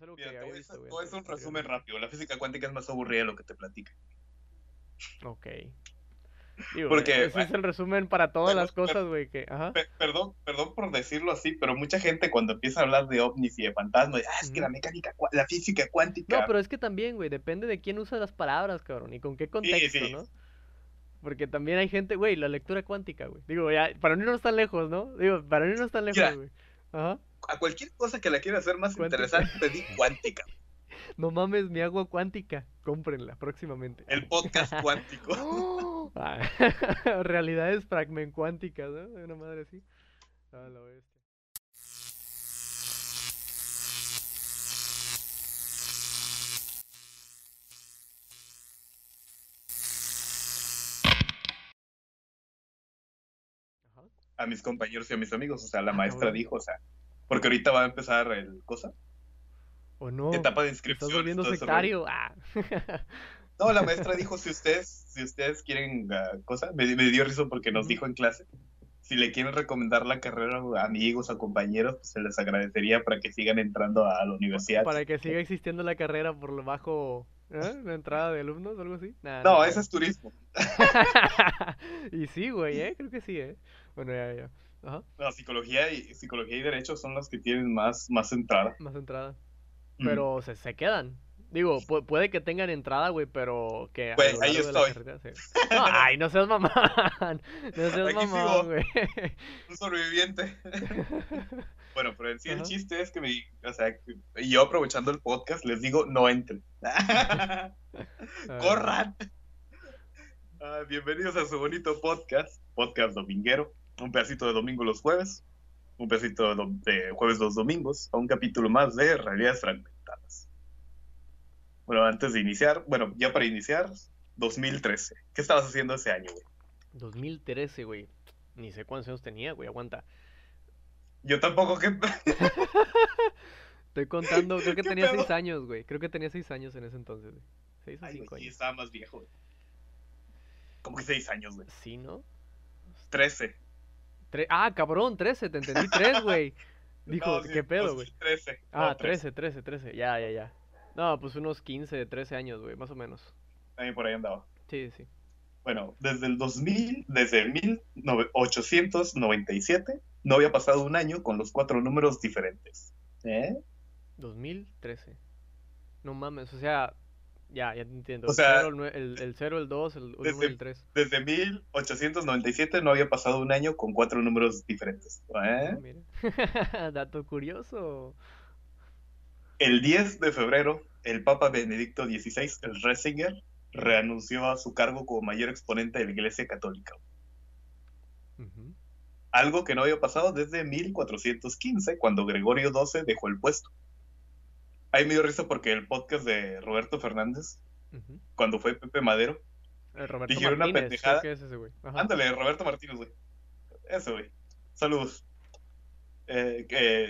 es algo Mira, había visto, hacer un resumen rápido. La física cuántica es más aburrida de lo que te platica. Ok. Digo, Porque, ese es el resumen para todas las cosas, güey, que... Perdón, perdón por decirlo así, pero mucha gente cuando empieza a hablar de ovnis y de fantasmas, ah, es que la mecánica, la física cuántica. No, pero es que también, güey, depende de quién usa las palabras, cabrón, y con qué contexto, sí. ¿no? Porque también hay gente, güey, la lectura cuántica, güey. Digo, ya, para no irnos tan lejos, ¿no? Digo, para no irnos tan lejos, güey. Ajá. A cualquier cosa que la quiera hacer más Cuántica. interesante, di cuántica. No mames, mi agua cuántica. Cómprenla próximamente. El podcast cuántico. ¡Oh! Ah, Realidades fragment cuánticas, ¿no? Una madre así. Ah, la bestia. A mis compañeros y a mis amigos, o sea, la Ah, maestra dijo, o sea, porque ahorita va a empezar el cosa, ¿O no? etapa de ¿Te inscripción. estás volviendo sectario? Ah. No, la maestra dijo, si ustedes, si ustedes quieren ah, cosa, me, me dio risa porque nos dijo en clase, si le quieren recomendar la carrera a amigos, a compañeros, pues se les agradecería para que sigan entrando a la universidad. Para que siga existiendo la carrera por lo bajo, ¿eh? La entrada de alumnos o algo así. Nah, No, no ese es turismo. y sí, güey, ¿eh? Creo que sí, ¿eh? Bueno, ya, ya. Ajá, No, psicología y psicología y derecho son los que tienen más, más entrada. más entrada. Mm. Pero se, se quedan. Digo, pu- puede que tengan entrada, güey, pero que Güey, ahí estoy. carrera No, ay, no seas mamón. No seas Aquí güey. Un sobreviviente. Bueno, pero en sí el chiste es que me, o sea, que yo aprovechando el podcast les digo, no entren. Ah, ¡Corran! Ah, bienvenidos a su bonito podcast, podcast dominguero. Un pedacito de domingo los jueves, un pedacito de, de jueves los domingos, a un capítulo más de Realidades Fragmentadas. Bueno, antes de iniciar, bueno, ya para iniciar, 2013. ¿Qué estabas haciendo ese año, güey? 2013, güey. Ni sé cuántos años tenía, güey, aguanta. Yo tampoco que... Estoy contando, creo que ¿Qué tenía pedo? seis años, güey. Creo que tenía seis años en ese entonces, güey. Seis o Ay, cinco güey, sí, años. estaba más viejo, güey. Como que seis años, güey. Sí, ¿no? 13. Tre- ah, cabrón, 13, te entendí 3, güey. Dijo, No, sí, ¿qué pedo, güey? 13. Ah, no, 13, 13, 13. Ya, ya, ya. No, pues unos 15, 13 años, güey, más o menos. También por ahí andaba. Sí, sí. Bueno, desde el 2000, desde el 1897, no había pasado un año con los cuatro números diferentes. ¿Eh? 2013. No mames, o sea, ya, ya te entiendo. O sea, cero, el, nue- el, el 0, el 2, el 1 y desde- el 3. Desde 1897 no había pasado un año con cuatro números diferentes. ¿Eh? mira. Dato curioso. El 10 de febrero, el Papa Benedicto XVI, el Ratzinger, reanunció a su cargo como mayor exponente de la Iglesia Católica. Algo que no había pasado desde 1415, cuando Gregorio XII dejó el puesto. Ahí me dio risa porque el podcast de Roberto Fernández, cuando fue Pepe Madero, Roberto Dijeron una pendejada. es ese, ándale, Roberto Martínez, güey. Eso, güey. Saludos. Eh,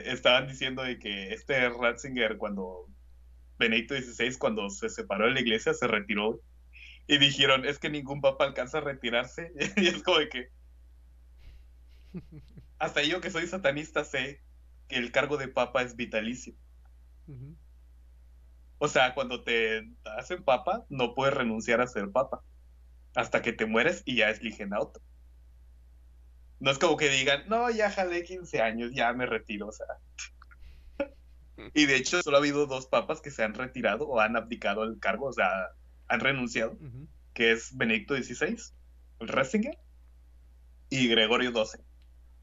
estaban diciendo de que este Ratzinger, cuando Benedicto XVI, cuando se separó de la iglesia, se retiró. Y dijeron, es que ningún papa alcanza a retirarse. y es como de que, hasta yo que soy satanista sé que el cargo de papa es vitalicio. O sea, cuando te hacen papa, no puedes renunciar a ser papa. Hasta que te mueres y ya eligen a otro. No es como que digan, no, ya jalé 15 años, ya me retiro, o sea. Y de hecho, solo ha habido dos papas que se han retirado o han abdicado el cargo, o sea, han renunciado, que es Benedicto XVI, el Ratzinger, y Gregorio XII,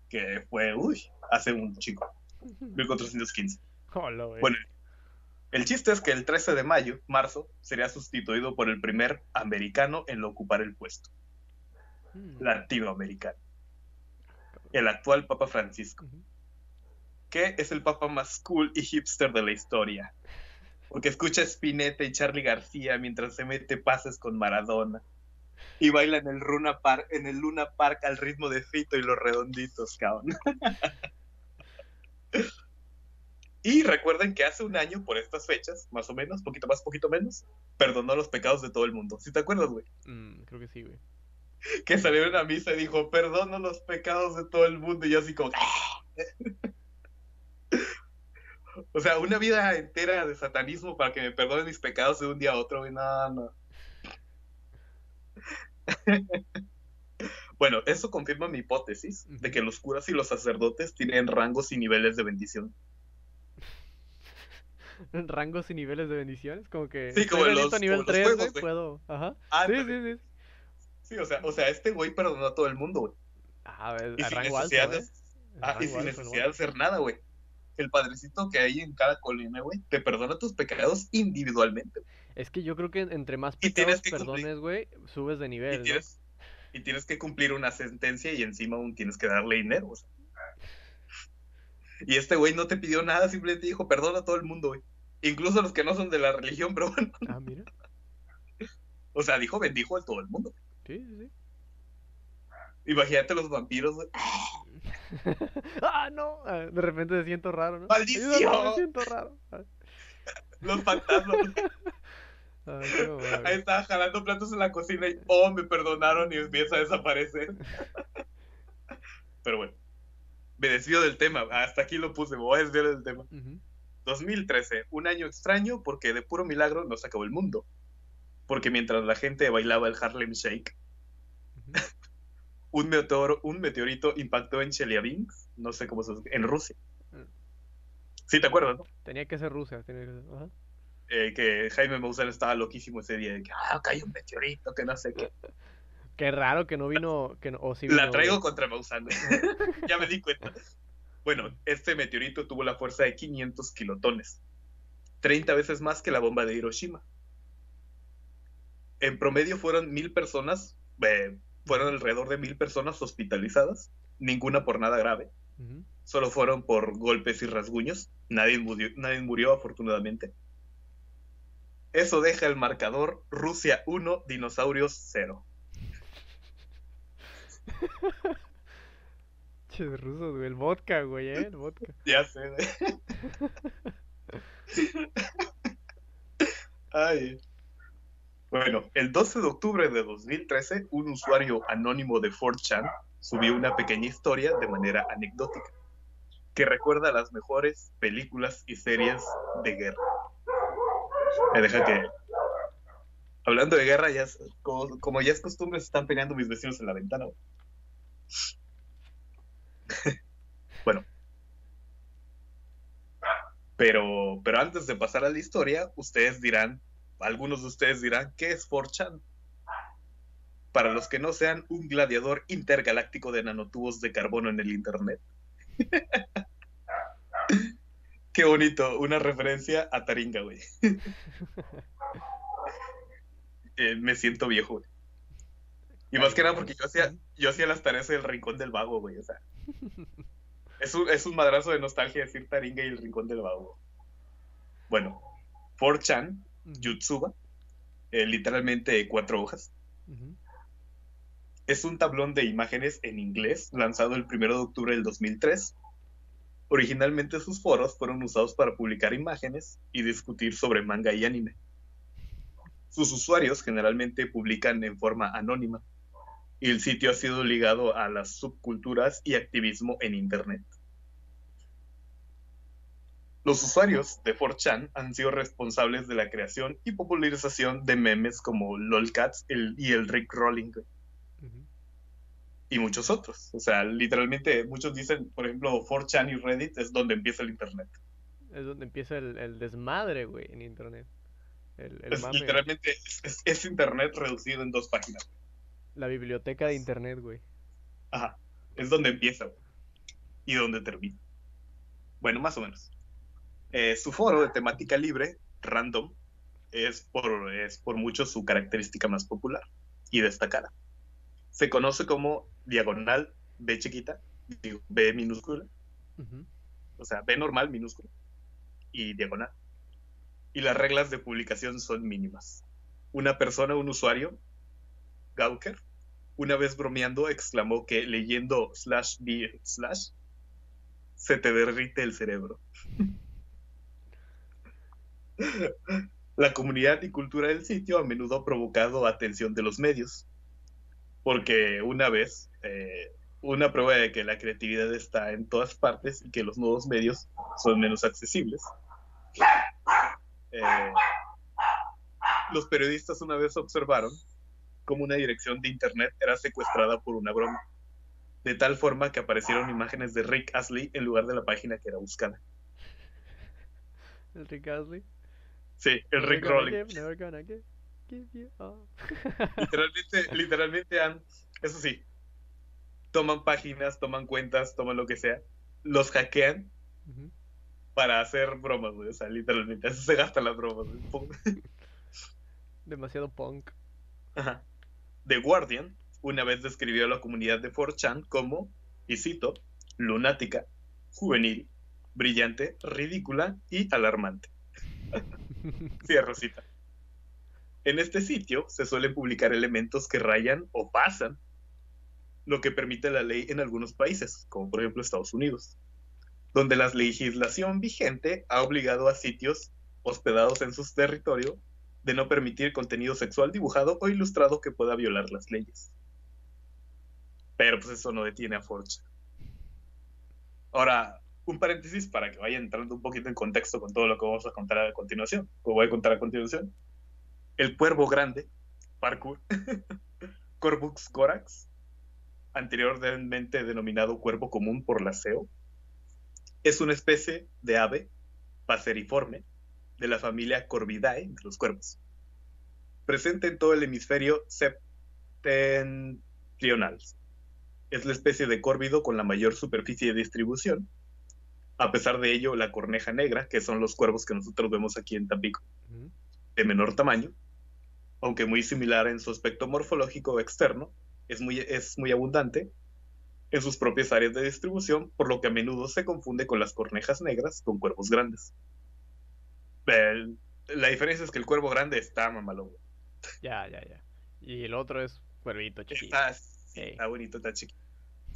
que fue, uy, hace un chico, 1415. Hola, güey. Bueno, el chiste es que el 13 de mayo, marzo, sería sustituido por el primer americano en ocupar el puesto, Mm. latinoamericano, el actual Papa Francisco, que es el papa más cool y hipster de la historia, porque escucha a Spinetta y Charlie García mientras se mete pases con Maradona. Y baila en el Luna Park, en el Luna Park al ritmo de Fito y los redonditos, cabrón. Y recuerden que hace un año, por estas fechas, más o menos, poquito más, poquito menos, perdonó los pecados de todo el mundo. ¿Sí te acuerdas, güey? Mm, creo que sí, güey. Que salió en una misa y dijo, perdono los pecados de todo el mundo. Y yo así como... O sea, una vida entera de satanismo para que me perdonen mis pecados de un día a otro, güey. No, no. bueno, eso confirma mi hipótesis de que los curas y los sacerdotes tienen rangos y niveles de bendición. Rangos y niveles de bendiciones, como que. Sí, como los- bendito nivel como los 3, juegos, güey, güey. puedo. Ajá. Ah, Sí, sí, sí. Sí, o sea, o sea, este güey perdonó a todo el mundo, güey. Ah, a ver, Y a sin rango alto, necesidad de, ¿eh? ah, y sin alto, necesidad de hacer nada, güey. El padrecito que hay en cada colina, güey, te perdona tus pecados individualmente. Es que yo creo que entre más Y pecados que perdones, güey, subes de Y nivel, ¿no? tienes, y tienes que cumplir una sentencia y encima aún tienes que darle dinero. o sea. Y este güey no te pidió nada, simplemente dijo, perdona a todo el mundo, güey. Incluso a los que no son de la religión, pero bueno. Ah, mira. O sea, dijo bendijo a todo el mundo. Sí, sí, sí. Imagínate los vampiros, güey. ¡Ah, no! Ah, De repente me siento raro, ¿no? ¡Maldición! Ayúdame, me siento raro. Los fantasmas. ah, qué Ahí estaba jalando platos en la cocina y, oh, me perdonaron y empieza a desaparecer. Pero bueno, me desvío del tema. Hasta aquí lo puse, me voy a desviar del tema. Ujú. 2013, un año extraño porque de puro milagro no se acabó el mundo. Porque mientras la gente bailaba el Harlem Shake. Un, meteoro, un meteorito impactó en Chelyabinsk, no sé cómo se en Rusia. Sí, te acuerdas, ¿no? Tenía que ser Rusia. Tenía que ser... Ajá. Eh, que Jaime Maussan estaba loquísimo ese día, de que, ah, cayó un meteorito, que no sé qué. Qué raro que no vino. Que no... sí La traigo contra Maussan, ya me di cuenta. Bueno, este meteorito tuvo la fuerza de 500 kilotones, 30 veces más que la bomba de Hiroshima. En promedio fueron mil personas, eh, fueron alrededor de mil personas hospitalizadas, ninguna por nada grave, solo fueron por golpes y rasguños, nadie murió, nadie murió afortunadamente. Eso deja el marcador Rusia 1, dinosaurios 0. Ches rusos, güey. El vodka, güey, ¿eh? El vodka. Ya sé. güey. Ay. Bueno, el 12 de octubre de 2013, un usuario anónimo de 4chan subió una pequeña historia de manera anecdótica que recuerda las mejores películas y series de guerra. Me deja que. Hablando de guerra, ya como, ya es costumbre, se están peleando mis vecinos en la ventana. bueno. Pero, pero antes de pasar a la historia, ustedes dirán, algunos de ustedes dirán, ¿qué es 4chan? Para los que no sean un gladiador intergaláctico de nanotubos de carbono en el internet. Qué bonito, una referencia a Taringa, güey. Eh, me siento viejo, güey. Y más que nada porque yo hacía, las tareas del rincón del vago, güey. O sea, es un, es un madrazo de nostalgia decir Taringa y el rincón del vago. Bueno, 4chan, Ujú. Yutsuba, eh, literalmente cuatro hojas, es un tablón de imágenes en inglés lanzado el 1 de octubre del 2003. Originalmente sus foros fueron usados para publicar imágenes y discutir sobre manga y anime. Sus usuarios generalmente publican en forma anónima y el sitio ha sido ligado a las subculturas y activismo en Internet. Los usuarios de 4chan han sido responsables de la creación y popularización de memes como LOLcats el- y el Rick Rolling y muchos otros. O sea, literalmente muchos dicen, por ejemplo, 4chan y Reddit es donde empieza el Internet. Es donde empieza el, el desmadre, güey, en internet. El, el Es, mame. literalmente es, es- es Internet reducido en dos páginas. La biblioteca de internet, güey. Ajá. Es donde empieza güey, y donde termina. Bueno, más o menos. Eh, su foro de temática libre, random, es por, es por mucho su característica más popular y destacada. Se conoce como diagonal B chiquita, B minúscula, Ujú. o sea, B normal minúscula y diagonal. Y las reglas de publicación son mínimas. Una persona, un usuario, Gawker, una vez bromeando exclamó que leyendo slash B slash se te derrite el cerebro. La comunidad y cultura del sitio a menudo ha provocado atención de los medios, porque una vez, eh, una prueba de que la creatividad está en todas partes y que los nuevos medios son menos accesibles. Eh, los periodistas una vez observaron cómo una dirección de internet era secuestrada por una broma, de tal forma que aparecieron imágenes de Rick Astley en lugar de la página que era buscada. ¿El Rick Astley? Sí, el Rick Rolling. literalmente, literalmente han, eso sí, toman páginas, toman cuentas, toman lo que sea, los hackean para hacer bromas, güey. O sea, literalmente, eso se gastan las bromas. Demasiado punk. Ajá. The Guardian una vez describió a la comunidad de 4chan como, y cito, lunática, juvenil, brillante, ridícula y alarmante. Cierro cita. En este sitio se suelen publicar elementos que rayan o pasan lo que permite la ley en algunos países, como por ejemplo Estados Unidos, donde la legislación vigente ha obligado a sitios hospedados en su territorio de no permitir contenido sexual dibujado o ilustrado que pueda violar las leyes. Pero pues eso no detiene a Forge. Ahora, un paréntesis para que vaya entrando un poquito en contexto con todo lo que vamos a contar a continuación, o voy a contar a continuación. El cuervo grande, parkour, Corvux corax, anteriormente denominado cuervo común por la CEO, es una especie de ave paseriforme de la familia Corvidae de los cuervos, presente en todo el hemisferio septentrional. Es la especie de córvido con la mayor superficie de distribución. A pesar de ello, la corneja negra, que son los cuervos que nosotros vemos aquí en Tampico, de menor tamaño, aunque muy similar en su aspecto morfológico externo, es muy, es muy abundante en sus propias áreas de distribución, por lo que a menudo se confunde con las cornejas negras con cuervos grandes. la diferencia es que el cuervo grande está mamalón. Ya, ya, ya. Y el otro es cuervito chiquito. Está, bonito, está chiquito.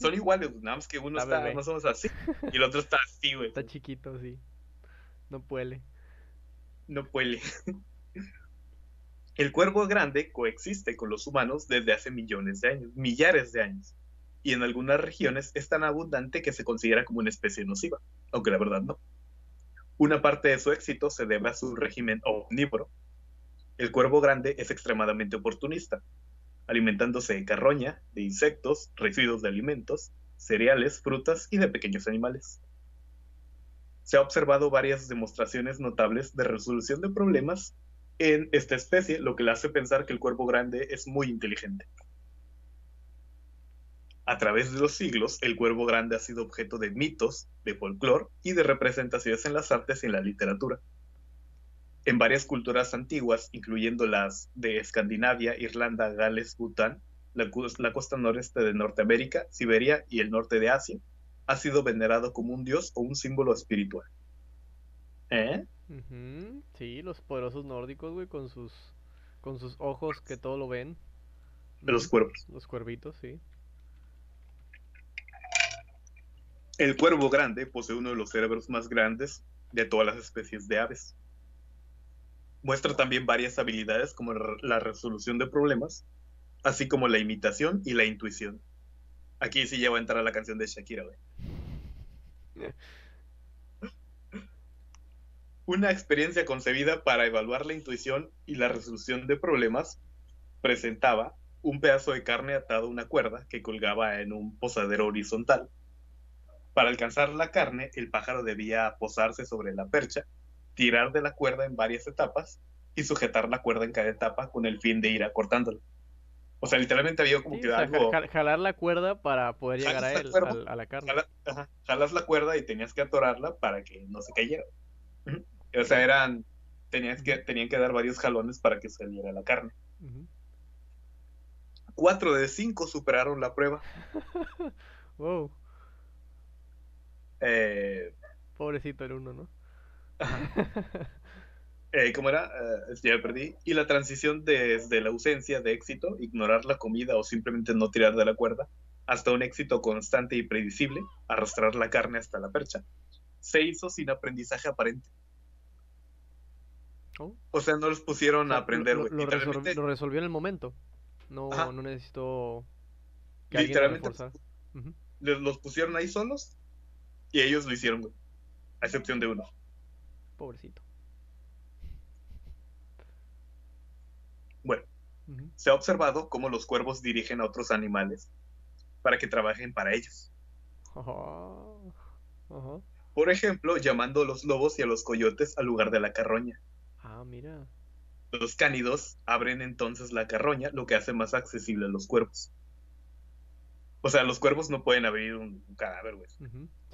Son iguales, nada más que uno está, no somos así, y el otro está así, güey. Está chiquito, sí. No puede. No puede. El cuervo grande coexiste con los humanos desde hace millones de años, millares de años, y en algunas regiones es tan abundante que se considera como una especie nociva, aunque la verdad no. Una parte de su éxito se debe a su régimen omnívoro. El cuervo grande es extremadamente oportunista, alimentándose de carroña, de insectos, residuos de alimentos, cereales, frutas y de pequeños animales. Se ha observado varias demostraciones notables de resolución de problemas en esta especie, lo que le hace pensar que el cuervo grande es muy inteligente. A través de los siglos, el cuervo grande ha sido objeto de mitos, de folclore y de representaciones en las artes y en la literatura. En varias culturas antiguas, incluyendo las de Escandinavia, Irlanda, Gales, Bután, la, la costa noreste de Norteamérica, Siberia y el norte de Asia, ha sido venerado como un dios o un símbolo espiritual. ¿Eh? Sí, los poderosos nórdicos, güey, con sus con sus ojos que todo lo ven. Los cuervos. Los cuervitos, sí. El cuervo grande posee uno de los cerebros más grandes de todas las especies de aves. Muestra también varias habilidades como la resolución de problemas, así como la imitación y la intuición. Aquí sí ya va a entrar la canción de Shakira, güey. una experiencia concebida para evaluar la intuición y la resolución de problemas, presentaba un pedazo de carne atado a una cuerda que colgaba en un posadero horizontal. Para alcanzar la carne, el pájaro debía posarse sobre la percha, tirar de la cuerda en varias etapas y sujetar la cuerda en cada etapa con el fin de ir acortándola. O sea, literalmente había como que algo... jalar la cuerda para poder llegar a, él, a, la carne. jalas la cuerda y tenías que atorarla para que no se cayera. O sea, eran, tenías que, tenían que dar varios jalones para que saliera la carne. Cuatro de cinco superaron la prueba. wow. Eh, Pobrecito el uno, ¿no? eh, ¿Cómo era? Eh, ya perdí. Y la transición desde la ausencia de éxito, ignorar la comida o simplemente no tirar de la cuerda, hasta un éxito constante y predecible, arrastrar la carne hasta la percha, se hizo sin aprendizaje aparente. O sea, no los pusieron a aprender, Lo, lo, resolvió en el momento. No, no necesito Literalmente. los pusieron ahí solos y ellos lo hicieron, güey. a excepción de uno. Pobrecito. Bueno, se ha observado cómo los cuervos dirigen a otros animales para que trabajen para ellos. Oh. Por ejemplo, llamando a los lobos y a los coyotes al lugar de la carroña. Ah, mira. Los cánidos abren entonces la carroña, lo que hace más accesible a los cuervos. O sea, los cuervos no pueden abrir un, un cadáver, güey.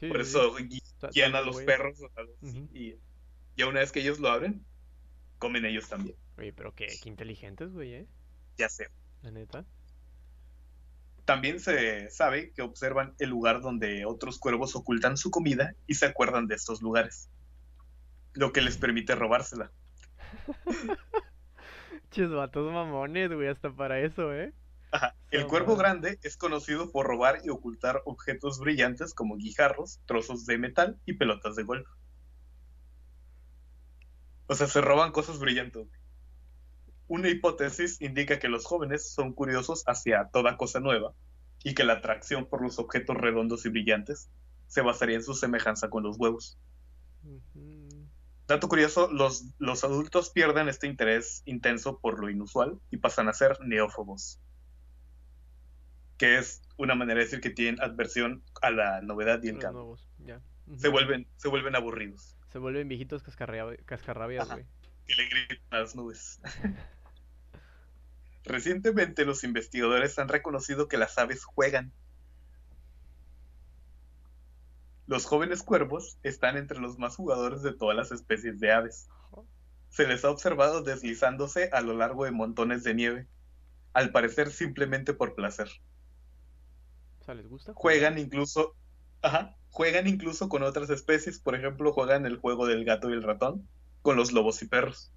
Sí, Por eso sí. guían a los perros así, Ujú. y ya una vez que ellos lo abren, comen ellos también. Oye, pero qué, qué inteligentes, güey, ¿eh? Ya sé. La neta. También se sabe que observan el lugar donde otros cuervos ocultan su comida y se acuerdan de estos lugares, lo que les permite robársela. Chis vatos mamones, güey, hasta para eso, ¿eh? Ajá. El cuervo grande es conocido por robar y ocultar objetos brillantes como guijarros, trozos de metal y pelotas de golf. O sea, se roban cosas brillantes. Una hipótesis indica que los jóvenes son curiosos hacia toda cosa nueva y que la atracción por los objetos redondos y brillantes se basaría en su semejanza con los huevos. Dato curioso, los, los adultos pierden este interés intenso por lo inusual y pasan a ser neófobos, que es una manera de decir que tienen adversión a la novedad y el Los cambio. nuevos. Se vuelven, se vuelven aburridos, Se vuelven viejitos cascarrabias, güey. que le gritan a las nubes. Recientemente los investigadores han reconocido que las aves juegan. Los jóvenes cuervos están entre los más jugadores de todas las especies de aves. Se les ha observado deslizándose a lo largo de montones de nieve, al parecer simplemente por placer. O sea, ¿les gusta? Juegan incluso, ajá, juegan incluso con otras especies, por ejemplo, juegan el juego del gato y el ratón con los lobos y perros.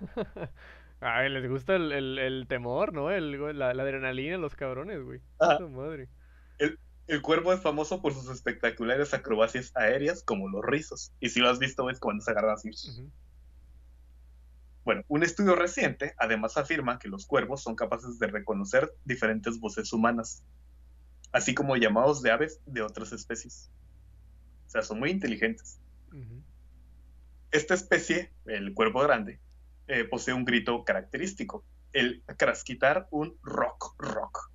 Ay, les gusta el, el, el temor, ¿no? El, la, la adrenalina, los cabrones, güey. Ajá. Madre. El cuervo es famoso por sus espectaculares acrobacias aéreas como los rizos, y si lo has visto es cuando se agarran así. Bueno, un estudio reciente además afirma que los cuervos son capaces de reconocer diferentes voces humanas, así como llamados de aves de otras especies. O sea, son muy inteligentes. Esta especie, el cuervo grande, eh, posee un grito característico, el crasquitar un rock rock.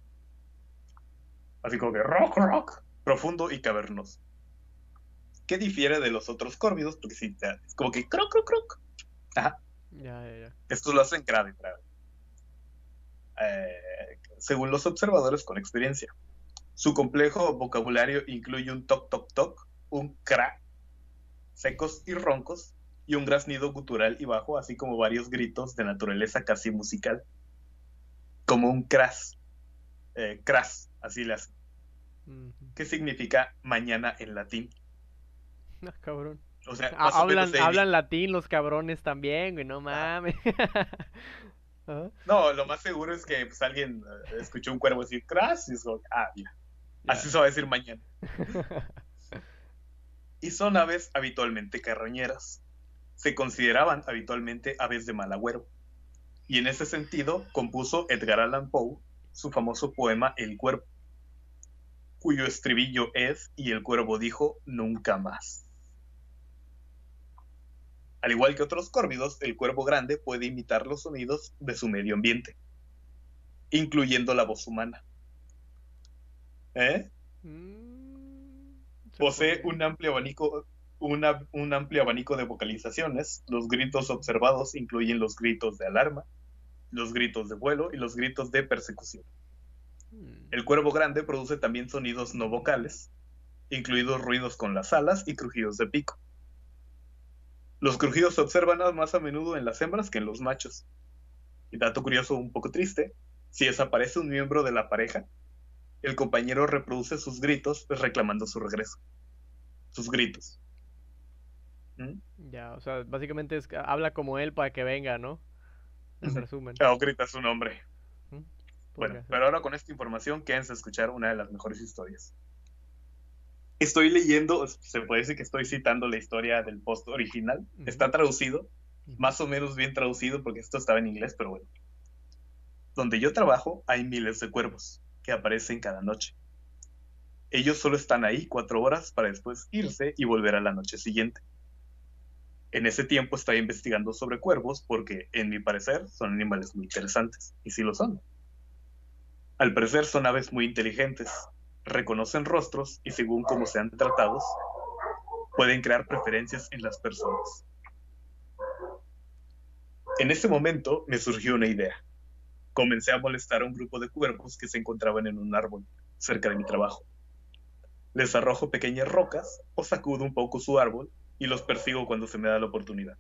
Así como que rock rock, profundo y cavernoso. ¿Qué difiere de los otros córvidos? Porque sí, es como que croc croc croc. Ajá. Ya, ya, ya. Estos lo hacen grave, grave. Eh, según los observadores con experiencia. Su complejo vocabulario incluye un toc toc toc, un cra, secos y roncos, y un graznido gutural y bajo, así como varios gritos de naturaleza casi musical. Como un cras. Eh, cras, así hacen. Ujú. ¿Qué significa mañana en latín? Ah, cabrón. O sea, Ah, más o menos hablan, hablan latín los cabrones también, güey, no mames. Ajá. No, lo más seguro es que pues, alguien eh, escuchó un cuervo decir cras y es como, ah, mira. Así se va a decir mañana. Y son aves habitualmente carroñeras. Se consideraban habitualmente aves de mal agüero. Y en ese sentido compuso Edgar Allan Poe su famoso poema El Cuervo, cuyo estribillo es Y el cuervo dijo nunca más. Al igual que otros córvidos, el cuervo grande puede imitar los sonidos de su medio ambiente, incluyendo la voz humana. ¿Eh? Mm, se Posee un amplio abanico, una- un amplio abanico de vocalizaciones. Los gritos observados incluyen los gritos de alarma, los gritos de vuelo y los gritos de persecución. Mm. El cuervo grande produce también sonidos no vocales, incluidos ruidos con las alas y crujidos de pico. Los crujidos se observan más a menudo en las hembras que en los machos. Y dato curioso un poco triste, si desaparece un miembro de la pareja, el compañero reproduce sus gritos reclamando su regreso. Sus gritos. ¿Mm? Ya, o sea, básicamente es habla como él para que venga, ¿no? En resumen. O grita su nombre. ¿Mm? Bueno, pero ahora con esta información quédense a escuchar una de las mejores historias. Estoy leyendo, se puede decir que estoy citando la historia del post original. Está traducido, más o menos bien traducido porque esto estaba en inglés, pero bueno. Donde yo trabajo hay miles de cuervos que aparecen cada noche. Ellos solo están ahí cuatro horas para después irse y volver a la noche siguiente. En ese tiempo estaba investigando sobre cuervos porque, en mi parecer, son animales muy interesantes, y sí lo son. Al parecer son aves muy inteligentes, reconocen rostros y según cómo sean tratados, pueden crear preferencias en las personas. En ese momento me surgió una idea. Comencé a molestar a un grupo de cuervos que se encontraban en un árbol cerca de mi trabajo. Les arrojo pequeñas rocas o sacudo un poco su árbol y los persigo cuando se me da la oportunidad.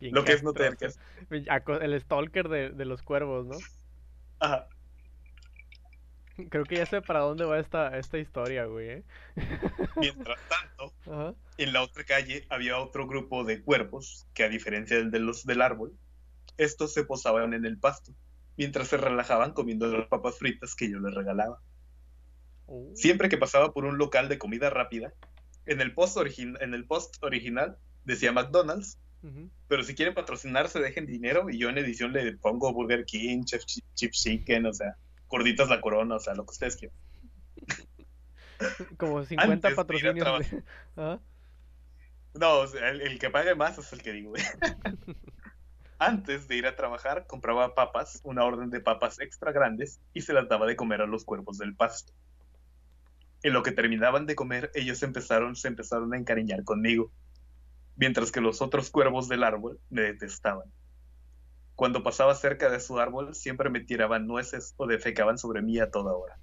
Bien Lo que es no tener que El stalker de, de los cuervos, ¿no? Ajá. Creo que ya sé para dónde va esta, esta historia, güey. ¿eh? Mientras tanto, Ajá. en la otra calle había otro grupo de cuervos que, a diferencia del de los del árbol, estos se posaban en el pasto mientras se relajaban comiendo las papas fritas que yo les regalaba. Uh, Siempre que pasaba por un local de comida rápida, en el post, en el post original decía McDonald's, pero si quieren patrocinarse dejen dinero y yo en edición le pongo Burger King, Chef Chi- Chip Chicken, o sea, gorditas la corona, o sea, lo que ustedes quieran. Como 50 Antes de ir a patrocinios. de- Ajá. No, o sea, el, el que pague más es el que digo. Antes de ir a trabajar, compraba papas, una orden de papas extra grandes, y se las daba de comer a los cuervos del pasto. En lo que terminaban de comer, ellos empezaron, se empezaron a encariñar conmigo, mientras que los otros cuervos del árbol me detestaban. Cuando pasaba cerca de su árbol, siempre me tiraban nueces o defecaban sobre mí a toda hora.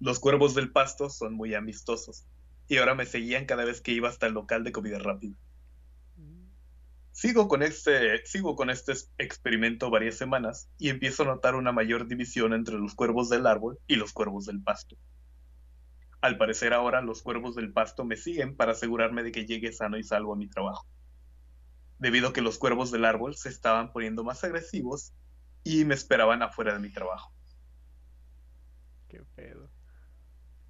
Los cuervos del pasto son muy amistosos, y ahora me seguían cada vez que iba hasta el local de comida rápida. Sigo con este, sigo con este es- experimento varias semanas y empiezo a notar una mayor división entre los cuervos del árbol y los cuervos del pasto. Al parecer ahora los cuervos del pasto me siguen para asegurarme de que llegue sano y salvo a mi trabajo. Debido a que los cuervos del árbol se estaban poniendo más agresivos y me esperaban afuera de mi trabajo. Qué pedo.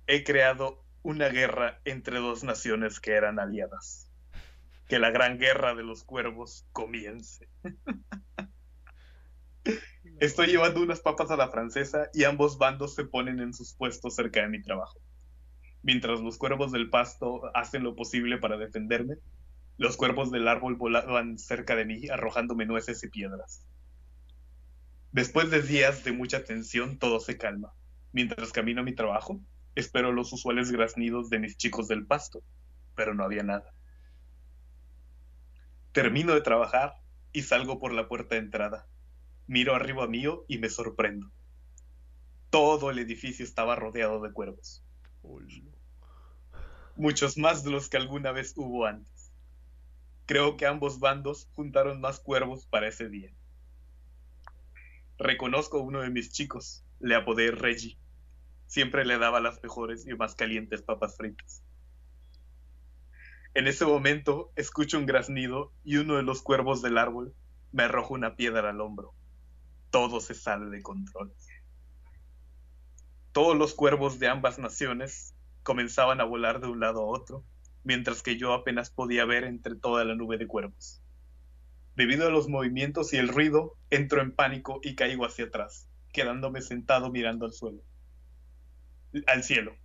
He creado una guerra entre dos naciones que eran aliadas. Que la gran guerra de los cuervos comience. Estoy llevando unas papas a la francesa y ambos bandos se ponen en sus puestos cerca de mi trabajo. Mientras los cuervos del pasto hacen lo posible para defenderme, los cuervos del árbol volaban cerca de mí arrojándome nueces y piedras. Después de días de mucha tensión, todo se calma. Mientras camino a mi trabajo, espero los usuales graznidos de mis chicos del pasto, pero no había nada. Termino de trabajar y salgo por la puerta de entrada. Miro arriba mío y me sorprendo. Todo el edificio estaba rodeado de cuervos, muchos más de los que alguna vez hubo antes. Creo que ambos bandos juntaron más cuervos para ese día. Reconozco a uno de mis chicos, le apodé Reggie. Siempre le daba las mejores y más calientes papas fritas. En ese momento escucho un graznido y uno de los cuervos del árbol me arroja una piedra al hombro. Todo se sale de control. Todos los cuervos de ambas naciones comenzaban a volar de un lado a otro, mientras que yo apenas podía ver entre toda la nube de cuervos. Debido a los movimientos y el ruido, entro en pánico y caigo hacia atrás, quedándome sentado mirando al suelo. Al cielo.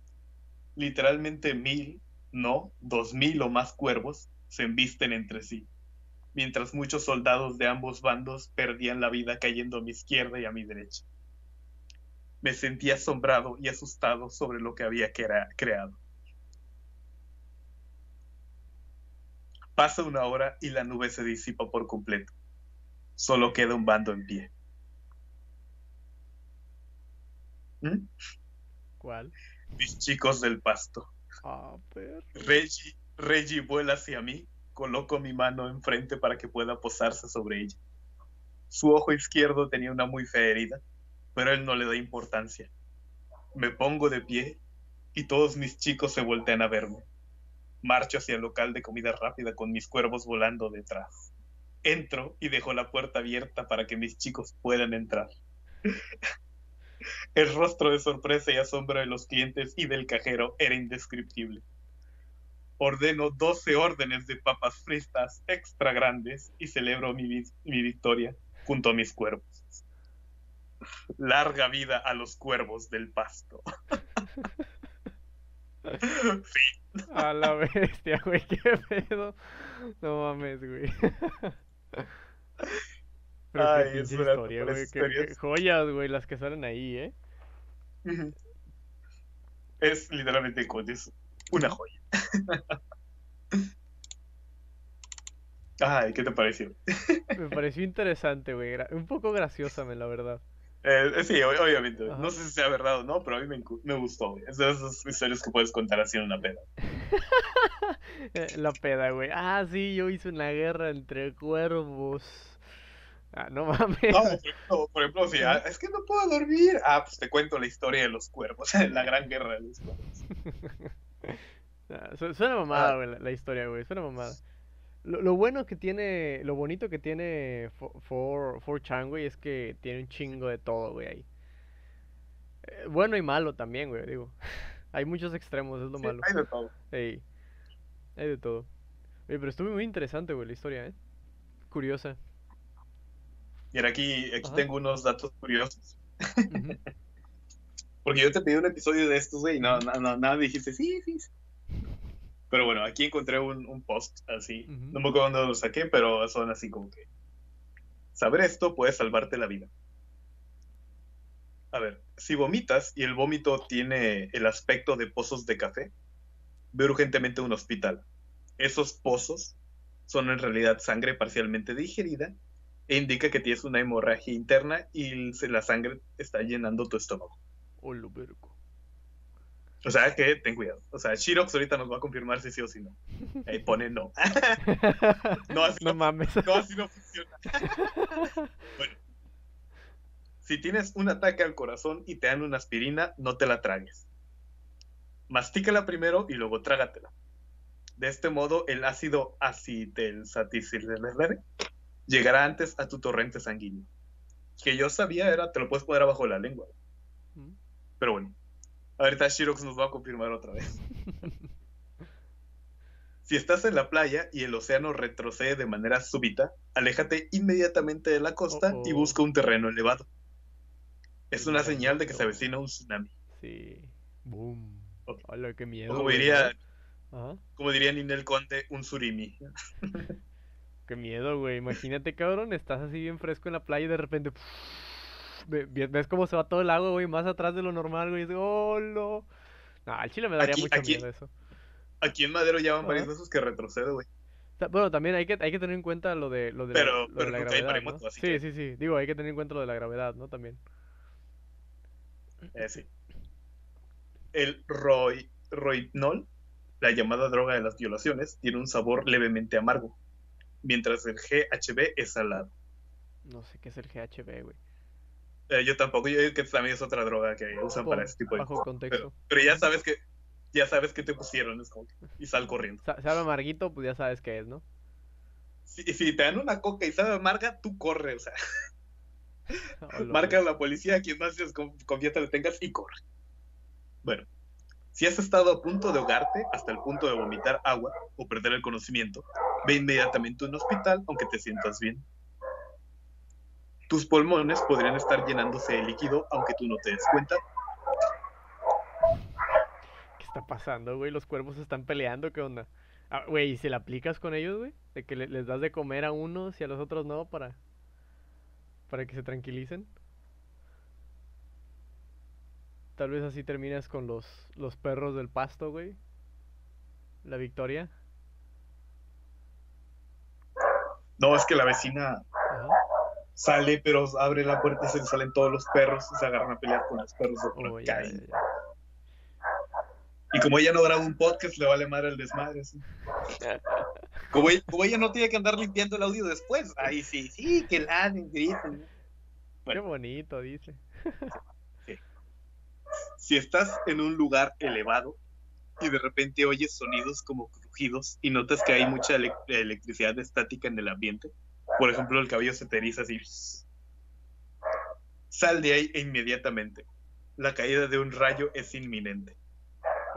Literalmente mil, no, dos mil o más cuervos se embisten entre sí, mientras muchos soldados de ambos bandos perdían la vida cayendo a mi izquierda y a mi derecha. Me sentí asombrado y asustado sobre lo que había crea- creado. Pasa una hora y la nube se disipa por completo. Solo queda un bando en pie. ¿Mm? ¿Cuál? Mis chicos del pasto. Reggie, Reggie vuela hacia mí. Coloco mi mano enfrente para que pueda posarse sobre ella. Su ojo izquierdo tenía una muy fea herida, pero él no le da importancia. Me pongo de pie y todos mis chicos se voltean a verme. Marcho hacia el local de comida rápida con mis cuervos volando detrás. Entro y dejo la puerta abierta para que mis chicos puedan entrar. El rostro de sorpresa y asombro de los clientes y del cajero era indescriptible. Ordeno 12 órdenes de papas fritas extra grandes y celebro mi, mi victoria junto a mis cuervos. Larga vida a los cuervos del pasto. fin. A la bestia, güey, qué pedo. No mames, güey. Pero Ay, qué es historia, güey. Qué, historias. qué joyas, güey, las que salen ahí, ¿eh? Es literalmente es una joya. Ay, ¿qué te pareció? Me pareció interesante, güey. Un poco graciosa, me la verdad. Eh, eh, sí, ob- obviamente. Ajá. No sé si sea verdad o no, pero a mí me gustó. güey. Es de esas historias que puedes contar así en una peda. Eh, La peda, güey. Ah, sí, yo hice una guerra entre cuervos. Ah, no mames. No, por ejemplo, por ejemplo, si ah, es que no puedo dormir. Ah, pues te cuento la historia de los cuervos, la gran guerra de los cuervos. Ah, su- Suena mamada, Ah. güey, la, la historia, güey. Suena mamada. Lo, lo bueno que tiene, lo bonito que tiene 4chan, güey, es que tiene un chingo de todo, güey, ahí. Eh, bueno y malo también, güey, digo. Hay muchos extremos, es lo Sí, malo. hay de todo. Hay de todo. Oye, pero estuvo muy interesante, güey, la historia, ¿eh? Curiosa. Mira, aquí, aquí Ajá. tengo unos datos curiosos. Porque yo te pedí un episodio de estos, güey, y no, no, no, nada me dijiste, sí, sí. sí". Pero bueno, aquí encontré un, un post así. No me acuerdo dónde lo saqué, pero son así como que. Saber esto puede salvarte la vida. A ver, si vomitas y el vómito tiene el aspecto de pozos de café, ve urgentemente a un hospital. Esos pozos son en realidad sangre parcialmente digerida indica que tienes una hemorragia interna y la sangre está llenando tu estómago. Hola, vergo. O sea que ten cuidado. O sea, Shirox ahorita nos va a confirmar si sí o si no. Ahí pone no. No, así No no, mames. no, así no funciona. Bueno, si tienes un ataque al corazón y te dan una aspirina, no te la tragues. Mastícala primero y luego trágatela. De este modo, el ácido acetilsalicilare llegará antes a tu torrente sanguíneo. Que yo sabía era, te lo puedes poner abajo de la lengua. Mm. Pero bueno, ahorita Shirox nos va a confirmar otra vez. Si estás en la playa y el océano retrocede de manera súbita, aléjate inmediatamente de la costa y Oh, busca un terreno elevado. Es una señal de que se avecina un tsunami. Sí. Boom. Hola, qué miedo. O como diría, como diría Ninel Conde, un surimi. Qué miedo, güey. Imagínate, cabrón, estás así bien fresco en la playa y de repente ve- ve- ves cómo se va todo el agua, güey, más atrás de lo normal, güey. y dices, Oh, no. No, al chile me daría Aquí- mucho aquí- miedo eso. Aquí en Madero ya van varios veces que retrocede, güey. Bueno, también hay que, hay que tener en cuenta lo de, lo de la- lo pero de la gravedad, Sí, que- sí, sí. Digo, hay que tener en cuenta lo de la gravedad, ¿no? También. Eh, sí. El roipnol, la llamada droga de las violaciones, tiene un sabor levemente amargo, mientras el GHB es salado. No sé qué es el GHB, güey. Eh, yo tampoco, yo digo que también es otra droga que usan para ese tipo de bajo contexto. Pero, pero ya sabes que ya sabes que te pusieron, es como que- y sal corriendo. Sa- sabe amarguito, pues ya sabes qué es, ¿no? Si, si te dan una coca y sabe amarga, tú corre, o sea, Hola, marca a la policía, a quien más confianza le tengas y corre. Bueno, si has estado a punto de ahogarte hasta el punto de vomitar agua o perder el conocimiento, ve inmediatamente a un hospital aunque te sientas bien. Tus pulmones podrían estar llenándose de líquido aunque tú no te des cuenta. ¿Qué está pasando, güey? Los cuervos están peleando, ¿qué onda? Ah, güey, ¿y si la aplicas con ellos, güey? De que le- les das de comer a unos y a los otros no para para que se tranquilicen. Tal vez así terminas con los los perros del pasto, güey. La victoria. No, es que la vecina Ajá. sale, pero abre la puerta y se le salen todos los perros y se agarran a pelear con los perros de por Oh, ya, y- ya, ya. Y como ella no graba un podcast, le vale madre el desmadre. ¿sí? Como, ella, como ella no tiene que andar limpiando el audio después. Ahí sí, sí, que ladren, griten. Qué Bueno. bonito, dice. Si estás en un lugar elevado y de repente oyes sonidos como crujidos y notas que hay mucha ele- electricidad estática en el ambiente, por ejemplo, el cabello se te eriza así. Sal de ahí inmediatamente. La caída de un rayo es inminente.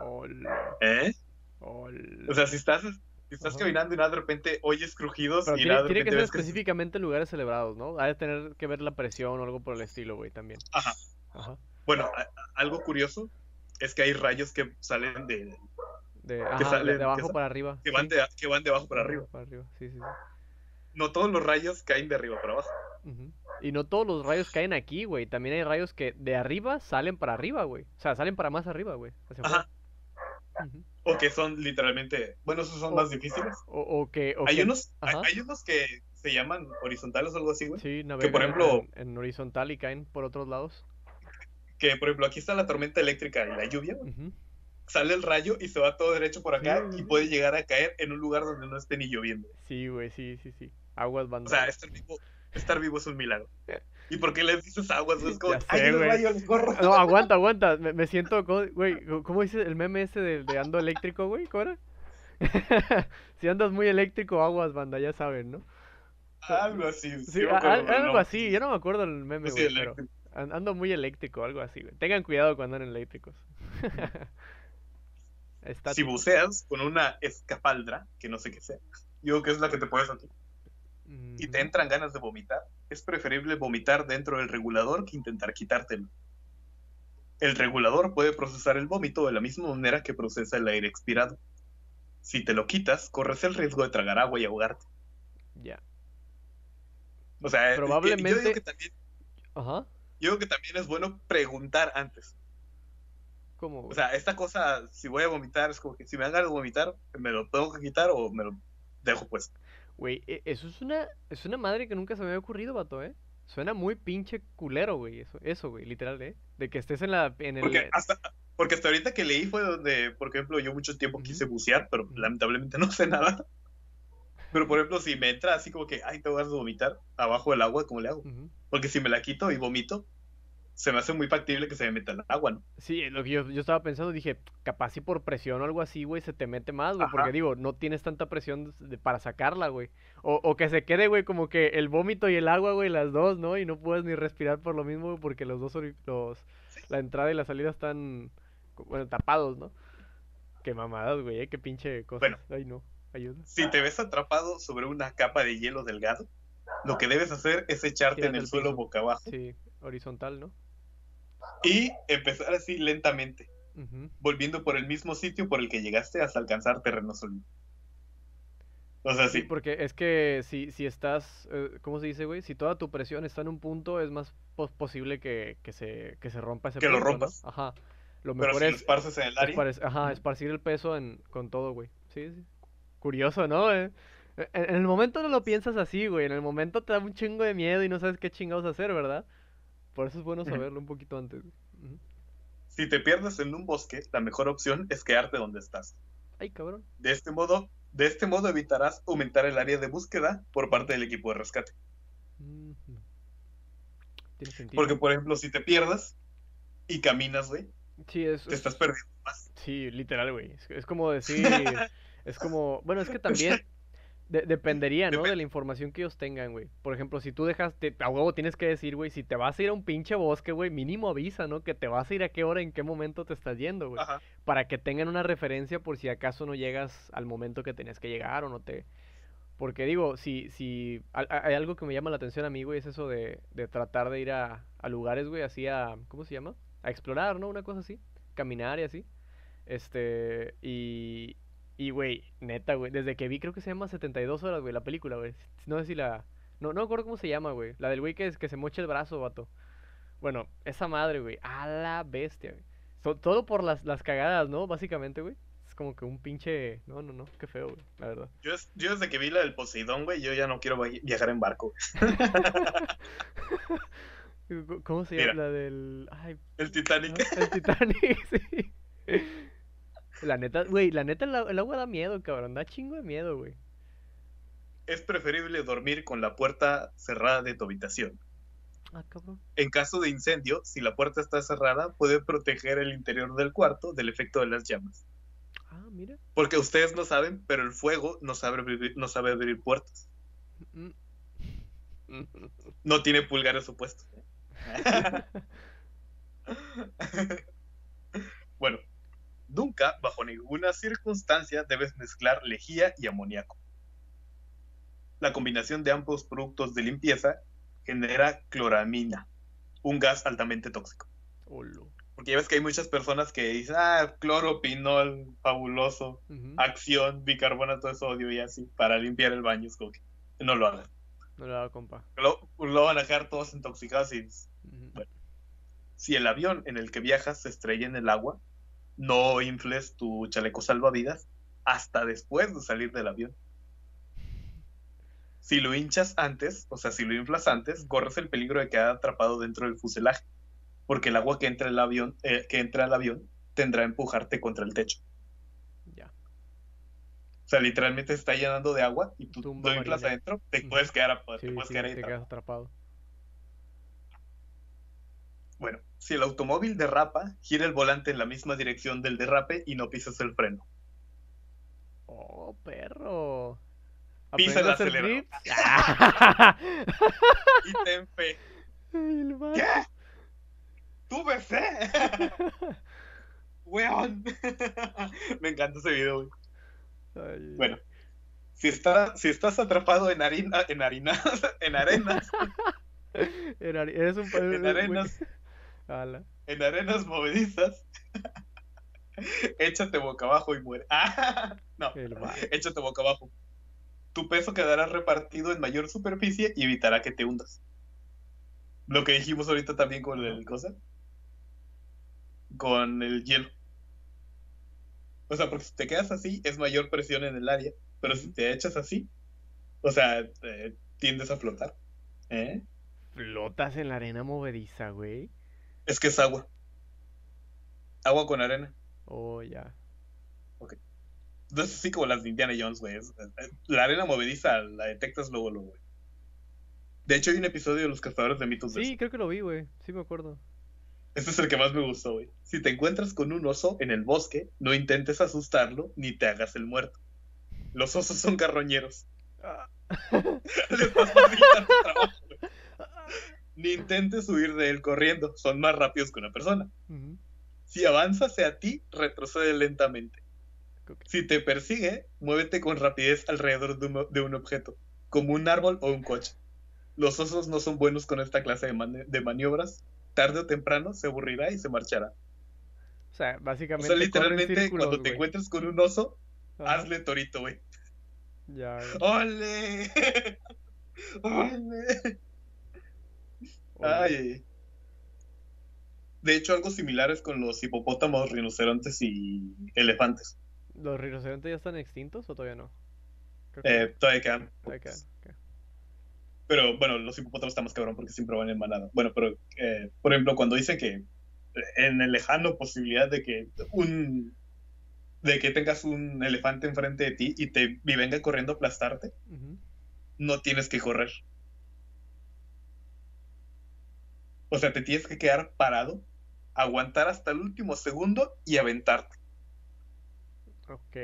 Hola, ¿Eh? hola. O sea, si estás, si estás Ajá. caminando y nada de repente oyes crujidos Pero y tiene, nada de tiene que ser que... específicamente en lugares celebrados, ¿no? Hay de tener que ver la presión o algo por el estilo, güey, también. Ajá. Ajá. Bueno, algo curioso es que hay rayos que salen de... De, ajá, de- salen- de abajo que para arriba. que van sí. de, que van de abajo para arriba. abajo Para arriba, sí, sí, sí. No todos los rayos caen de arriba para abajo. Y no todos los rayos caen aquí, güey. También hay rayos que de arriba salen para arriba, güey. O sea, salen para más arriba, güey. Ajá. afuera. Ujú. O que son literalmente... Bueno, esos son O- más difíciles. O, o que... o Hay que- unos, hay, hay unos que se llaman horizontales o algo así, güey. Sí, por navegan en- ejemplo- en, en horizontal y caen por otros lados. Que, por ejemplo, aquí está la tormenta eléctrica y la lluvia. Sale el rayo y se va todo derecho por acá Sí. y puede llegar a caer en un lugar donde no esté ni lloviendo. Sí, güey, sí, sí, sí. Aguas O bandas. sea, estar vivo, estar vivo es un milagro. ¿Y por qué les dices aguas? güey? Es como, Ya sé, ¡ay, corro! No, aguanta, aguanta. Me, me siento, güey, ¿cómo dice el meme ese de, de ando eléctrico, güey? ¿Cómo era? si andas muy eléctrico, aguas, banda, ya saben, ¿no? Algo así. sí Sí, a- algo no. así, yo no me acuerdo el meme, Sí, güey, el pero ando muy eléctrico, algo así, güey. Tengan cuidado cuando anden eléctricos. Si buceas con una escafaldra, que no sé qué sea, yo que es la que te pones aquí, y te entran ganas de vomitar, es preferible vomitar dentro del regulador que intentar quitártelo. El regulador puede procesar el vómito de la misma manera que procesa el aire expirado. Si te lo quitas, corres el riesgo de tragar agua y ahogarte. Ya. O sea, es que yo Probablemente- digo que también, Ajá. Yo digo que también es bueno preguntar antes. ¿Cómo? O sea, esta cosa, si voy a vomitar, es como que si me dan ganas de vomitar, me lo tengo que quitar o me lo dejo puesto. Güey, e- eso es una, es una madre que nunca se me había ocurrido, vato, ¿eh? Suena muy pinche culero, güey, eso, eso, güey, literal, ¿eh? De que estés en la, en el... Porque hasta, porque hasta ahorita que leí fue donde, por ejemplo, yo mucho tiempo quise bucear, pero lamentablemente no sé nada. Pero, por ejemplo, si me entra así como que, ay, te vas a vomitar abajo del agua, ¿cómo le hago? Porque si me la quito y vomito, se me hace muy factible que se me meta el agua, ¿no? Sí, lo que yo, yo estaba pensando, dije, capaz si por presión o algo así, güey, se te mete más, güey, porque digo, no tienes tanta presión de- para sacarla, güey. O, o que se quede, güey, como que el vómito y el agua, güey, las dos, ¿no? Y no puedes ni respirar por lo mismo, güey, porque los dos, los, la entrada y la salida están, bueno, tapados, ¿no? Qué mamadas, güey, ¿eh? Qué pinche cosas. Bueno. Ay, no, ayuda. Si te ves atrapado sobre una capa de hielo delgado, lo que debes hacer es echarte Tírate en el suelo piso. boca abajo Sí, horizontal, ¿no? y empezar así lentamente, volviendo por el mismo sitio por el que llegaste hasta alcanzar terreno sólido. O sea, Sí, sí. porque es que si, si estás, eh, ¿cómo se dice, güey? Si toda tu presión está en un punto, es más pos- posible que, que se, que se rompa ese Que lo punto, ¿no? rompas. Ajá. Lo Pero mejor si lo es, esparces en el área, ajá, esparcir el peso en, con todo, güey. Sí, sí. Curioso, ¿no? Eh, En, en el momento no lo piensas así, güey. En el momento te da un chingo de miedo y no sabes qué chingados hacer, ¿verdad? Por eso es bueno saberlo un poquito antes. si te pierdes en un bosque, la mejor opción es quedarte donde estás. Ay, cabrón. De este modo, de este modo evitarás aumentar el área de búsqueda por parte del equipo de rescate. Tiene sentido. Porque, por ejemplo, si te pierdes y caminas, güey, Sí, es, te estás perdiendo más. Sí, literal, güey. Es, es como decir, es como, bueno, es que también de- dependería, ¿no? De la información que ellos tengan, güey. Por ejemplo, si tú dejas, te- a huevo tienes que decir, güey, si te vas a ir a un pinche bosque, güey, mínimo avisa, ¿no? Que te vas a ir a qué hora, en qué momento te estás yendo, güey. Ajá. Para que tengan una referencia por si acaso no llegas al momento que tenías que llegar o no te... Porque digo, si, si hay algo que me llama la atención a mí, güey, es eso de, de tratar de ir a, a lugares, güey, así a, ¿cómo se llama? A explorar, ¿no? Una cosa así, caminar y así. Este, y, y, güey, neta, güey, desde que vi, creo que se llama 72 horas, güey, la película, güey. No sé si la, no, no me acuerdo cómo se llama, güey. La del güey que, es- que se mocha el brazo, vato. Bueno, esa madre, güey, a la bestia, güey. So- todo por las, las cagadas, ¿no? Básicamente, güey. Es como que un pinche, no, no, no, qué feo, güey, la verdad. Yo, es- yo desde que vi la del Poseidón, güey, yo ya no quiero vi- viajar en barco. ¿Cómo se Mira. llama? La del, ay, El Titanic. El Titanic, sí. La neta, güey, la neta el, agua da miedo, cabrón. Da chingo de miedo, güey. Es preferible dormir con la puerta cerrada de tu habitación. Ah, cabrón. En caso de incendio, si la puerta está cerrada, puede proteger el interior del cuarto del efecto de las llamas. Ah, mira. Porque ustedes no saben, pero el fuego no sabe abrir, no sabe abrir puertas. Mm. No tiene pulgares opuestos. bueno, Nunca, bajo ninguna circunstancia, debes mezclar lejía y amoníaco. La combinación de ambos productos de limpieza genera cloramina, un gas altamente tóxico. Porque ya ves que hay muchas personas que dicen, ah, cloro, pinol, fabuloso, acción, bicarbonato de sodio y así, para limpiar el baño. Es como que no lo hagan. No le hago compa. Lo, lo van a dejar todos intoxicados y. Bueno. si el avión en el que viajas se estrella en el agua, no infles tu chaleco salvavidas hasta después de salir del avión. Si lo hinchas antes, o sea, si lo inflas antes, corres el peligro de quedar atrapado dentro del fuselaje, porque el agua que entra al avión, eh, que entra al avión tendrá a empujarte contra el techo. Ya. O sea, literalmente se está llenando de agua y tú Tumba lo inflas marina. adentro, te puedes quedar, te Sí, puedes sí, quedar ahí te quedas atrapado. Bueno, si el automóvil derrapa, gira el volante en la misma dirección del derrape y no pisas el freno. Oh, perro. Pisa el ¿Aprendes a hacer acelerador. Y ten fe. ¿Qué? ¡Tuve fe! ¡Weón! Me encanta ese video, güey. Ay, Bueno, si, está, si estás atrapado en harina, en harinas, en arenas, en are- Eres un en güey. arenas, En arenas movedizas, échate boca abajo y muere. Ah, no, échate boca abajo. Tu peso quedará repartido en mayor superficie y evitará que te hundas. Lo que dijimos ahorita también con el cosa. Con el hielo. O sea, porque si te quedas así, es mayor presión en el área. Pero si te echas así, o sea, eh, tiendes a flotar. ¿Eh? Flotas en la arena movediza, güey. Es que es agua. Agua con arena. Oh, ya. No es así como las de Indiana Jones, güey. La arena movediza la detectas luego, luego, güey. De hecho, hay un episodio de Los Cazadores de Mitos de Sí, creo que lo vi, güey. Sí me acuerdo. Este es el que más me gustó, güey. Si te encuentras con un oso en el bosque, no intentes asustarlo ni te hagas el muerto. Los osos son carroñeros. Ah. Les facilitan el trabajo. Ni intentes huir de él corriendo. Son más rápidos que una persona. Si avanza hacia ti, retrocede lentamente. Si te persigue, muévete con rapidez alrededor de un, de un objeto, como un árbol o un coche. Los osos no son buenos con esta clase de, mani- de maniobras. Tarde o temprano se aburrirá y se marchará. O sea, O básicamente. sea, literalmente, círculos, cuando te encuentres con un oso, Ajá. hazle torito, güey. Ya, güey. ¡Ole! ¡Ole! Ay. De hecho, algo similar es con los hipopótamos, rinocerontes y elefantes. ¿Los rinocerontes ya están extintos o todavía no? Que Eh, todavía quedan. todavía quedan, ok. Pero bueno, los hipopótamos están más cabrón porque siempre van en manada. Bueno, pero eh, por ejemplo, cuando dicen que en el lejano posibilidad de que un de que tengas un elefante enfrente de ti y te y venga corriendo a aplastarte, no tienes que correr. O sea, te tienes que quedar parado, aguantar hasta el último segundo y aventarte. Ok.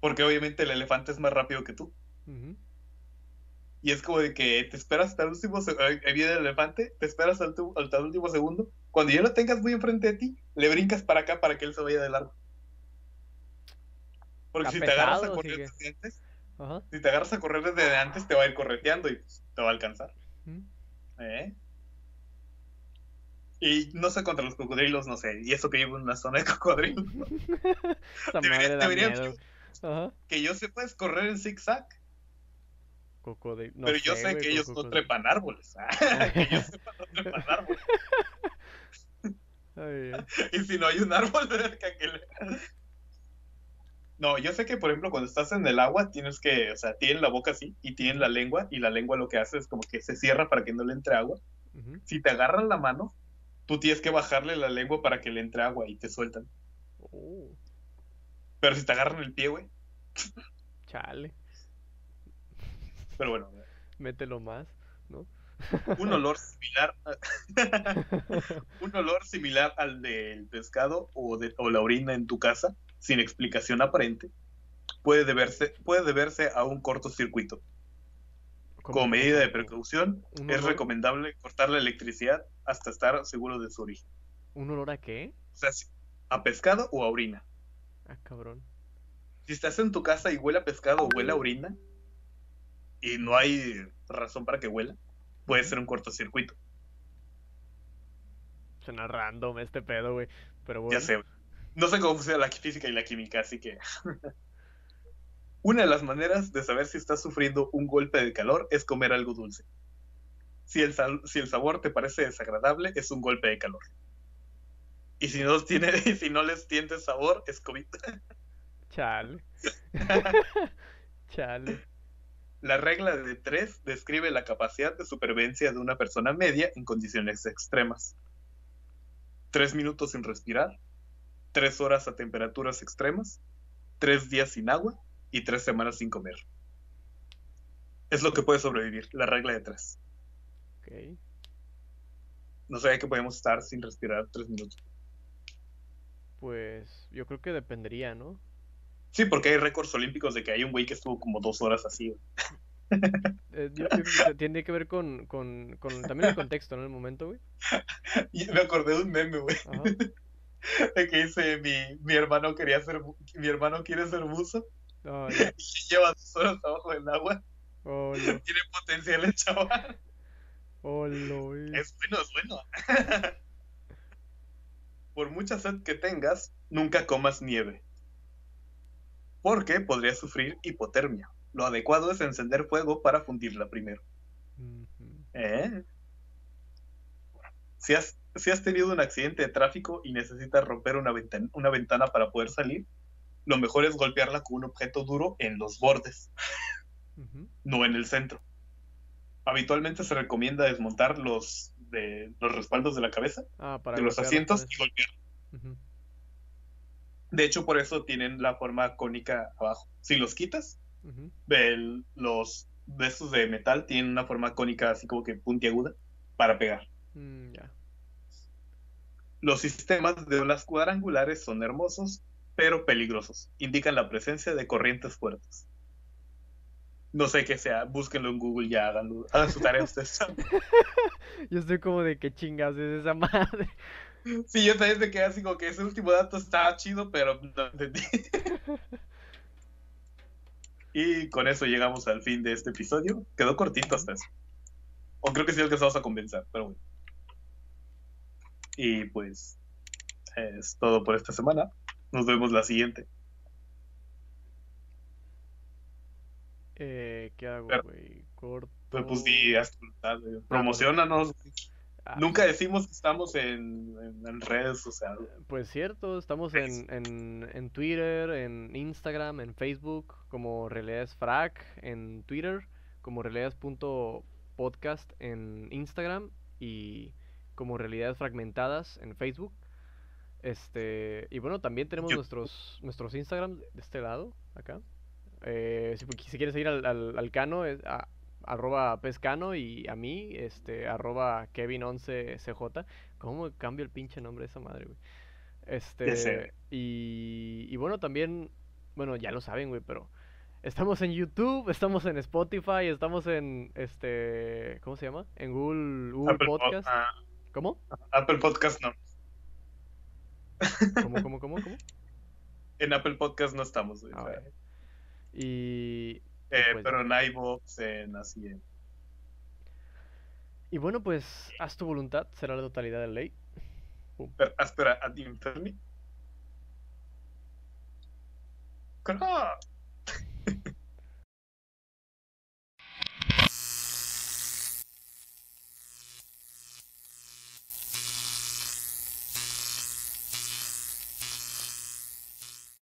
Porque obviamente el elefante es más rápido que tú. Ujú. Y es como de que te esperas hasta el último segundo. Ahí viene el elefante, te esperas hasta el último segundo. Cuando ya lo tengas muy enfrente de ti, le brincas para acá para que él se vaya de largo. Porque Está si te agarras a correr desde antes, Ajá. si te agarras a correr desde antes, te va a ir correteando y pues, te va a alcanzar. Ujú. ¿Eh? Y no sé contra los cocodrilos, no sé. Y eso que vivo en una zona de cocodrilos. Debería- miedo. Ajá. Que yo sepa es correr en zigzag. Cocodrilo. No pero yo sé güey, que ellos no trepan árboles. que yo sepa no trepan árboles. Y si no hay un árbol cerca que le... No, yo sé que, por ejemplo, cuando estás en el agua, tienes que, o sea, tienen la boca así y tienen la lengua, y la lengua lo que hace es como que se cierra para que no le entre agua. Si te agarran la mano, tú tienes que bajarle la lengua para que le entre agua y te sueltan. Oh, Pero si te agarran el pie, güey. chale. Pero bueno, Mételo más, ¿no? un olor similar, un olor similar al del pescado o, de, o la orina en tu casa, sin explicación aparente, puede deberse, puede deberse a un cortocircuito. Como medida de precaución, ¿Un es olor? recomendable cortar la electricidad hasta estar seguro de su origen. ¿Un olor a qué? O sea, ¿A pescado o a orina? Ah, cabrón. Si estás en tu casa y huele a pescado o huele a orina, y no hay razón para que huela, puede ser un cortocircuito. Suena random este pedo, güey. Pero bueno. Ya sé. No sé cómo funciona la física y la química, así que. Una de las maneras de saber si estás sufriendo un golpe de calor es comer algo dulce. Si el, sal- si el sabor te parece desagradable, es un golpe de calor. Y si no, tiene, y si no les tiende sabor, es COVID. Chale. Chale. La regla de tres describe la capacidad de supervivencia de una persona media en condiciones extremas. Tres minutos sin respirar, tres horas a temperaturas extremas, tres días sin agua y tres semanas sin comer. Es lo que puede sobrevivir, la regla de tres. Ok. No sabía que podíamos estar sin respirar tres minutos. Pues yo creo que dependería, ¿no? Sí, porque hay récords olímpicos de que hay un güey que estuvo como dos horas así. güey. Eh, yo, yo tiene que ver con, con, con también el contexto, ¿no? En el momento, güey. Me acordé de un meme, güey, Ajá. de que dice mi, mi hermano quería ser, mi hermano quiere ser buzo Y lleva dos horas abajo del agua. Oh, no. Tiene potencial el chaval. Oh, güey. Es bueno, es bueno. Por mucha sed que tengas, nunca comas nieve. Porque podrías sufrir hipotermia. Lo adecuado es encender fuego para fundirla primero. ¿Eh? Si has, si has tenido un accidente de tráfico y necesitas romper una ventana, una ventana para poder salir, lo mejor es golpearla con un objeto duro en los bordes, no en el centro. Habitualmente se recomienda desmontar los, de, los respaldos de la cabeza, Ah, para de los asientos y golpear. De hecho, por eso tienen la forma cónica abajo. Si los quitas, el- los de estos de metal tienen una forma cónica así como que puntiaguda para pegar. Mm. Los sistemas de olas cuadrangulares son hermosos, pero peligrosos. Indican la presencia de corrientes fuertes. No sé qué sea, búsquenlo en Google ya, háganlo, hagan su tarea ustedes. Yo estoy como de qué chingas es esa madre. Sí, yo también me quedé así como que ese último dato está chido, pero no entendí. Y con eso llegamos al fin de este episodio. Quedó cortito hasta eso. O creo que sí alcanzamos a compensar, pero bueno. Y pues es todo por esta semana. Nos vemos la siguiente. Eh, ¿qué hago, güey? Corto. Pues di voluntad, güey. Promocionanos. Ah, Nunca decimos que estamos en, en- en redes sociales. Pues cierto, estamos en, en, en Twitter, en Instagram, en Facebook, como Realidades Frac, en Twitter, como Realidades.podcast en Instagram y como Realidades Fragmentadas en Facebook. Este, y bueno, también tenemos Yo- nuestros, nuestros Instagram de este lado, acá. Eh, si, si quieres seguir al, al, al Cano, es a- arroba pescano y a mí, este, arroba Kevin11CJ. ¿Cómo cambio el pinche nombre de esa madre, güey? Este, y, y bueno, también, bueno, ya lo saben, güey, pero estamos en YouTube, estamos en Spotify, estamos en, este, ¿cómo se llama? En Google, Google Apple, Pod- Podcast. ah, ¿Cómo? Apple Podcast no. ¿Cómo, cómo, cómo, cómo? En Apple Podcast no estamos. Ah, bueno. Y, eh, pues, pero en iVoox, en así en y bueno, pues haz tu voluntad, será la totalidad de la ley. Pero, ah, espera, ad. Crack.